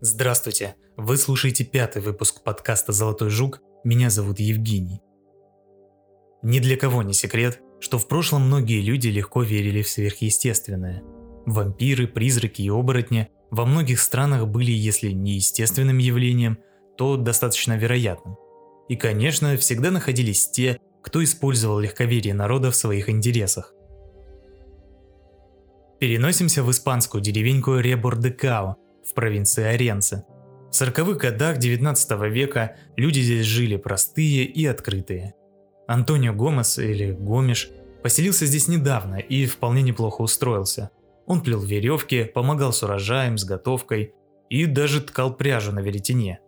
Здравствуйте! Вы слушаете пятый выпуск подкаста «Золотой жук». Меня зовут Евгений. Ни для кого не секрет, что в прошлом многие люди легко верили в сверхъестественное. Вампиры, призраки и оборотни во многих странах были, если не естественным явлением, то достаточно вероятным. И, конечно, всегда находились те, кто использовал легковерие народа в своих интересах. Переносимся в испанскую деревеньку Ребор-де-Као – в провинции Оренце. В 40-х годах 19 века люди здесь жили простые и открытые. Антонио Гомес или Гомеш поселился здесь недавно и вполне неплохо устроился. Он плел веревки, помогал с урожаем, с готовкой и даже ткал пряжу на веретене.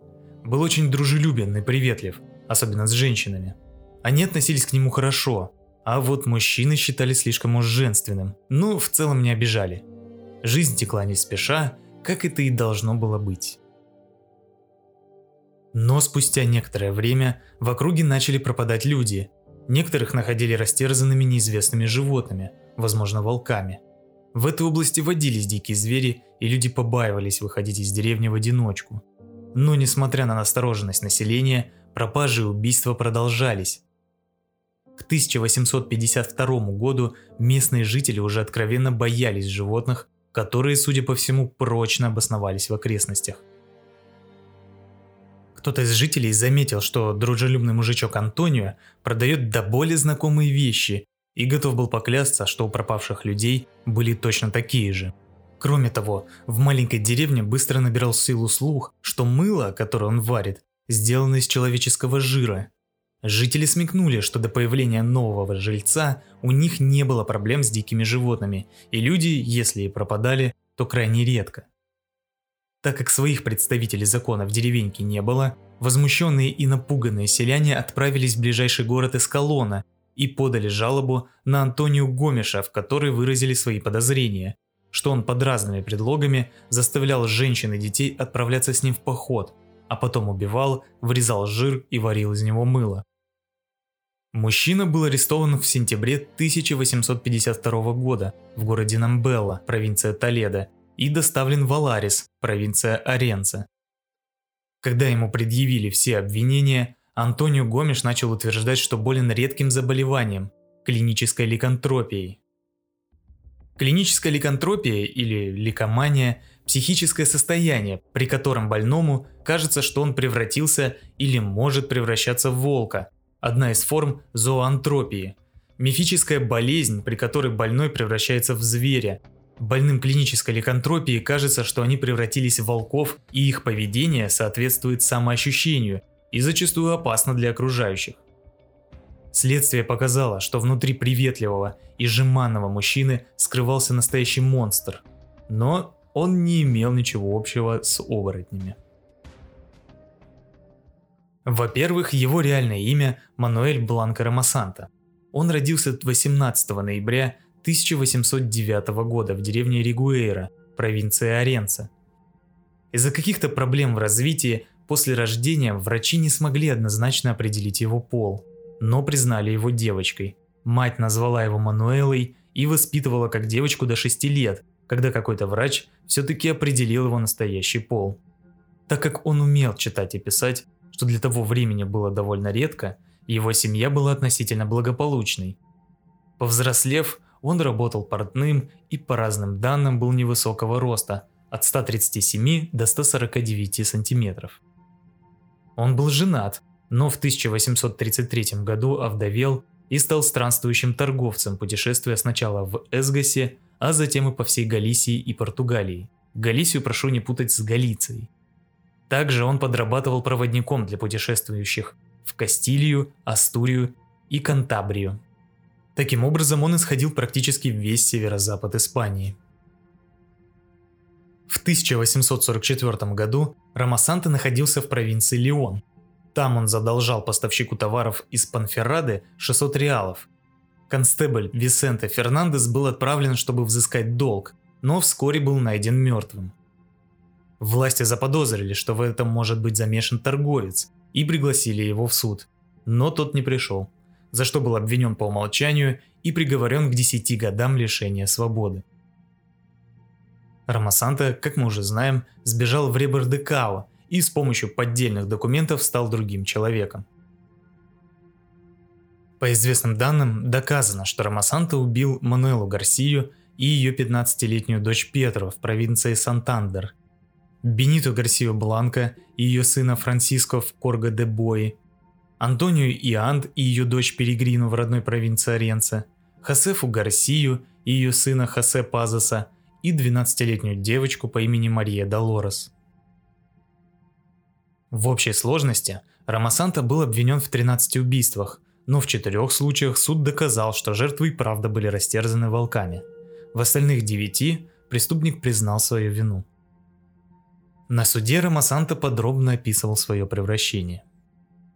Был очень дружелюбен и приветлив, особенно с женщинами. Они относились к нему хорошо, а вот мужчины считали слишком уж женственным, но в целом не обижали. Жизнь текла не спеша, как это и должно было быть. Но спустя некоторое время в округе начали пропадать люди. Некоторых находили растерзанными неизвестными животными, возможно волками. В этой области водились дикие звери, и люди побаивались выходить из деревни в одиночку. Но несмотря на настороженность населения, пропажи и убийства продолжались. К 1852 году местные жители уже откровенно боялись животных которые, судя по всему, прочно обосновались в окрестностях. Кто-то из жителей заметил, что дружелюбный мужичок Антонио продает до боли знакомые вещи и готов был поклясться, что у пропавших людей были точно такие же. Кроме того, в маленькой деревне быстро набирал силу слух, что мыло, которое он варит, сделано из человеческого жира, Жители смекнули, что до появления нового жильца у них не было проблем с дикими животными, и люди, если и пропадали, то крайне редко. Так как своих представителей закона в деревеньке не было, возмущенные и напуганные селяне отправились в ближайший город Эскалона и подали жалобу на Антонию Гомеша, в которой выразили свои подозрения, что он под разными предлогами заставлял женщин и детей отправляться с ним в поход, а потом убивал, врезал жир и варил из него мыло. Мужчина был арестован в сентябре 1852 года в городе Намбелла, провинция Толедо, и доставлен в Аларис, провинция Оренца. Когда ему предъявили все обвинения, Антонио Гомеш начал утверждать, что болен редким заболеванием – клинической ликантропией. Клиническая ликантропия или ликомания – психическое состояние, при котором больному кажется, что он превратился или может превращаться в волка – одна из форм зооантропии. Мифическая болезнь, при которой больной превращается в зверя. Больным клинической ликантропии кажется, что они превратились в волков, и их поведение соответствует самоощущению и зачастую опасно для окружающих. Следствие показало, что внутри приветливого и жеманного мужчины скрывался настоящий монстр, но он не имел ничего общего с оборотнями. Во-первых, его реальное имя Мануэль Бланко Рамасанта. Он родился 18 ноября 1809 года в деревне Ригуэйра, провинции Оренца. Из-за каких-то проблем в развитии после рождения врачи не смогли однозначно определить его пол, но признали его девочкой. Мать назвала его Мануэлой и воспитывала как девочку до 6 лет, когда какой-то врач все-таки определил его настоящий пол. Так как он умел читать и писать, что для того времени было довольно редко, его семья была относительно благополучной. Повзрослев, он работал портным и по разным данным был невысокого роста, от 137 до 149 сантиметров. Он был женат, но в 1833 году овдовел и стал странствующим торговцем, путешествуя сначала в Эсгасе, а затем и по всей Галисии и Португалии. Галисию прошу не путать с Галицией. Также он подрабатывал проводником для путешествующих в Кастилию, Астурию и Кантабрию. Таким образом, он исходил практически весь северо-запад Испании. В 1844 году Рамасанте находился в провинции Леон. Там он задолжал поставщику товаров из Панферрады 600 реалов. Констебль Висенте Фернандес был отправлен, чтобы взыскать долг, но вскоре был найден мертвым. Власти заподозрили, что в этом может быть замешан торговец, и пригласили его в суд. Но тот не пришел, за что был обвинен по умолчанию и приговорен к 10 годам лишения свободы. Рамасанта, как мы уже знаем, сбежал в Ребер-де-Као и с помощью поддельных документов стал другим человеком. По известным данным, доказано, что Рамасанта убил Мануэлу Гарсию и ее 15-летнюю дочь Петру в провинции Сантандер, Бениту Гарсию Бланко и ее сына Франсиско в Корго де Бои, Антонию Ианд и ее дочь Перегрину в родной провинции Оренца, Хосефу Гарсию и ее сына Хосе Пазоса и 12-летнюю девочку по имени Мария Долорес. В общей сложности Рамасанта был обвинен в 13 убийствах, но в четырех случаях суд доказал, что жертвы и правда были растерзаны волками. В остальных девяти преступник признал свою вину. На суде Рамасанта подробно описывал свое превращение.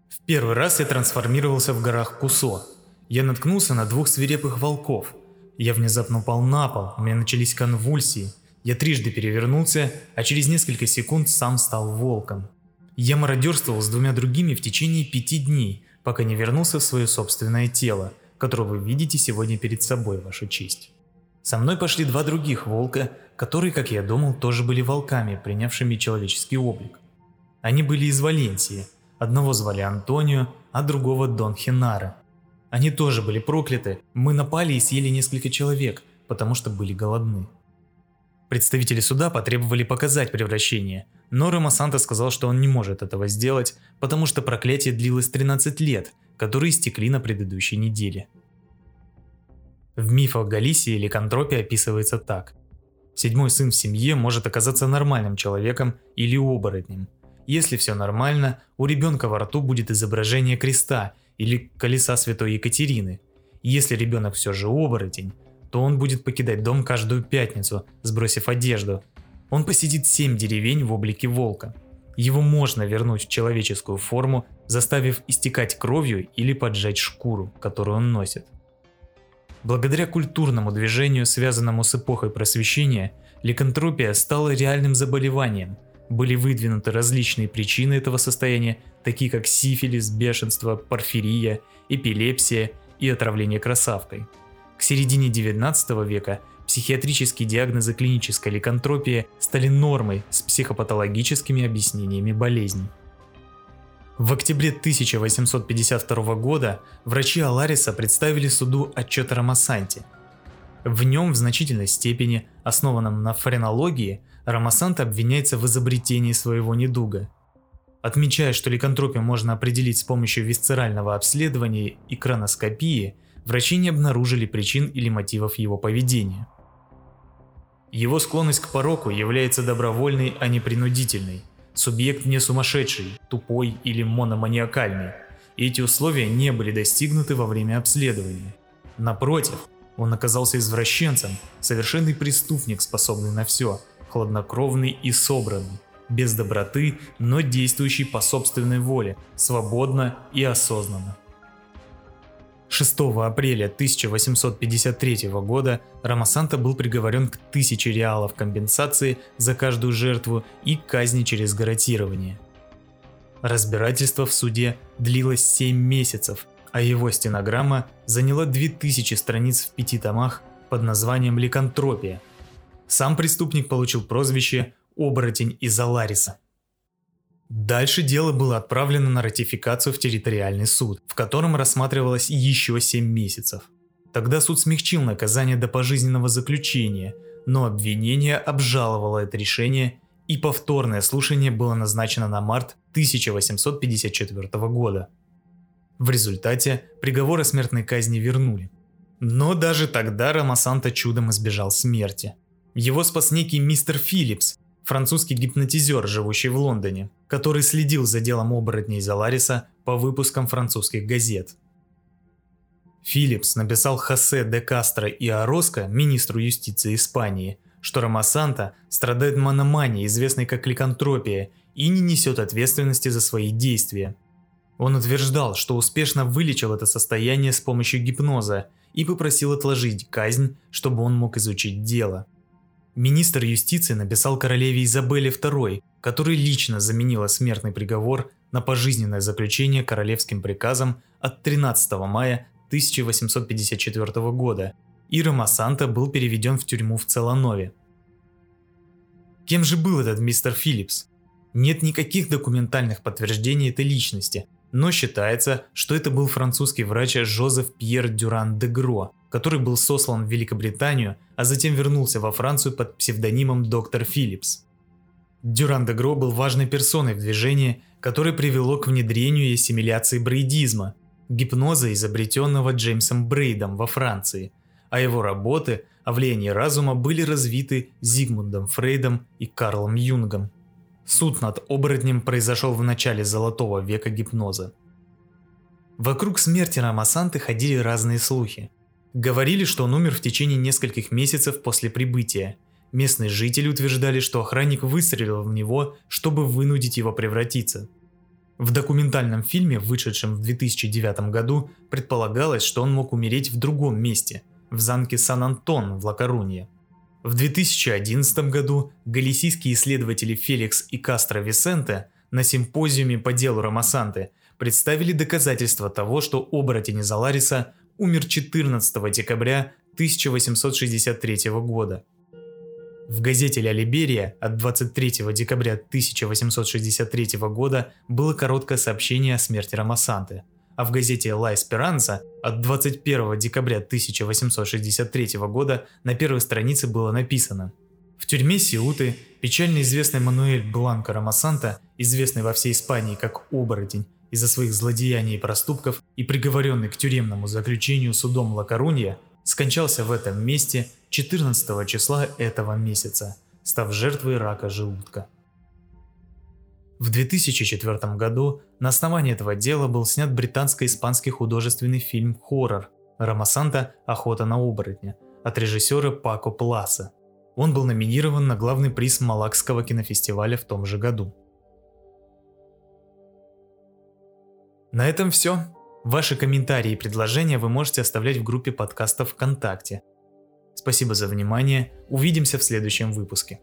В первый раз я трансформировался в горах Кусо. Я наткнулся на двух свирепых волков. Я внезапно упал на пол, у меня начались конвульсии. Я трижды перевернулся, а через несколько секунд сам стал волком. Я мародерствовал с двумя другими в течение пяти дней, пока не вернулся в свое собственное тело, которое вы видите сегодня перед собой, ваша честь. Со мной пошли два других волка, которые, как я думал, тоже были волками, принявшими человеческий облик. Они были из Валенсии, Одного звали Антонио, а другого Дон Хинара. Они тоже были прокляты, мы напали и съели несколько человек, потому что были голодны. Представители суда потребовали показать превращение, но Рома Санта сказал, что он не может этого сделать, потому что проклятие длилось 13 лет, которые истекли на предыдущей неделе. В мифах Галисии ликантропия описывается так. Седьмой сын в семье может оказаться нормальным человеком или оборотнем – если все нормально, у ребенка во рту будет изображение креста или колеса святой Екатерины. Если ребенок все же оборотень, то он будет покидать дом каждую пятницу, сбросив одежду. Он посетит семь деревень в облике волка. Его можно вернуть в человеческую форму, заставив истекать кровью или поджать шкуру, которую он носит. Благодаря культурному движению, связанному с эпохой просвещения, ликантропия стала реальным заболеванием – были выдвинуты различные причины этого состояния, такие как сифилис, бешенство, порфирия, эпилепсия и отравление красавкой. К середине 19 века психиатрические диагнозы клинической ликантропии стали нормой с психопатологическими объяснениями болезней. В октябре 1852 года врачи Алариса представили суду отчет о Рамасанте. В нем в значительной степени, основанном на френологии, Рамасант обвиняется в изобретении своего недуга. Отмечая, что ликантропию можно определить с помощью висцерального обследования и краноскопии, врачи не обнаружили причин или мотивов его поведения. Его склонность к пороку является добровольной, а не принудительной. Субъект не сумасшедший, тупой или мономаниакальный. Эти условия не были достигнуты во время обследования. Напротив, он оказался извращенцем, совершенный преступник, способный на все – хладнокровный и собранный, без доброты, но действующий по собственной воле, свободно и осознанно. 6 апреля 1853 года Рамасанта был приговорен к 1000 реалов компенсации за каждую жертву и казни через гарантирование. Разбирательство в суде длилось 7 месяцев, а его стенограмма заняла 2000 страниц в пяти томах под названием «Ликантропия», сам преступник получил прозвище «Оборотень из Алариса». Дальше дело было отправлено на ратификацию в территориальный суд, в котором рассматривалось еще 7 месяцев. Тогда суд смягчил наказание до пожизненного заключения, но обвинение обжаловало это решение и повторное слушание было назначено на март 1854 года. В результате приговор о смертной казни вернули. Но даже тогда Рамасанта чудом избежал смерти. Его спас некий мистер Филлипс, французский гипнотизер, живущий в Лондоне, который следил за делом оборотней Залариса по выпускам французских газет. Филлипс написал Хосе де Кастро и Ороско, министру юстиции Испании, что Ромасанта страдает мономанией, известной как ликантропия, и не несет ответственности за свои действия. Он утверждал, что успешно вылечил это состояние с помощью гипноза и попросил отложить казнь, чтобы он мог изучить дело. Министр юстиции написал королеве Изабелле II, которая лично заменила смертный приговор на пожизненное заключение королевским приказом от 13 мая 1854 года, и Ромасанта был переведен в тюрьму в Целанове. Кем же был этот мистер Филлипс? Нет никаких документальных подтверждений этой личности, но считается, что это был французский врач Жозеф Пьер Дюран де Гро, который был сослан в Великобританию, а затем вернулся во Францию под псевдонимом доктор Филлипс. Дюран де Гро был важной персоной в движении, которое привело к внедрению и ассимиляции брейдизма, гипноза, изобретенного Джеймсом Брейдом во Франции, а его работы о влиянии разума были развиты Зигмундом Фрейдом и Карлом Юнгом. Суд над оборотнем произошел в начале золотого века гипноза. Вокруг смерти Рамасанты ходили разные слухи. Говорили, что он умер в течение нескольких месяцев после прибытия. Местные жители утверждали, что охранник выстрелил в него, чтобы вынудить его превратиться. В документальном фильме, вышедшем в 2009 году, предполагалось, что он мог умереть в другом месте – в замке Сан-Антон в Лакарунье. В 2011 году галисийские исследователи Феликс и Кастро Висенте на симпозиуме по делу Ромасанты представили доказательства того, что оборотень из Алариса умер 14 декабря 1863 года. В газете «Ля Либерия» от 23 декабря 1863 года было короткое сообщение о смерти Ромасанты – а в газете «Ла Эсперанца» от 21 декабря 1863 года на первой странице было написано «В тюрьме Сиуты печально известный Мануэль Бланко Рамасанта, известный во всей Испании как оборотень из-за своих злодеяний и проступков и приговоренный к тюремному заключению судом Ла Корунья, скончался в этом месте 14 числа этого месяца, став жертвой рака желудка. В 2004 году на основании этого дела был снят британско-испанский художественный фильм «Хоррор» Рамасанта «Охота на оборотня» от режиссера Пако Пласа. Он был номинирован на главный приз Малакского кинофестиваля в том же году. На этом все. Ваши комментарии и предложения вы можете оставлять в группе подкастов ВКонтакте. Спасибо за внимание, увидимся в следующем выпуске.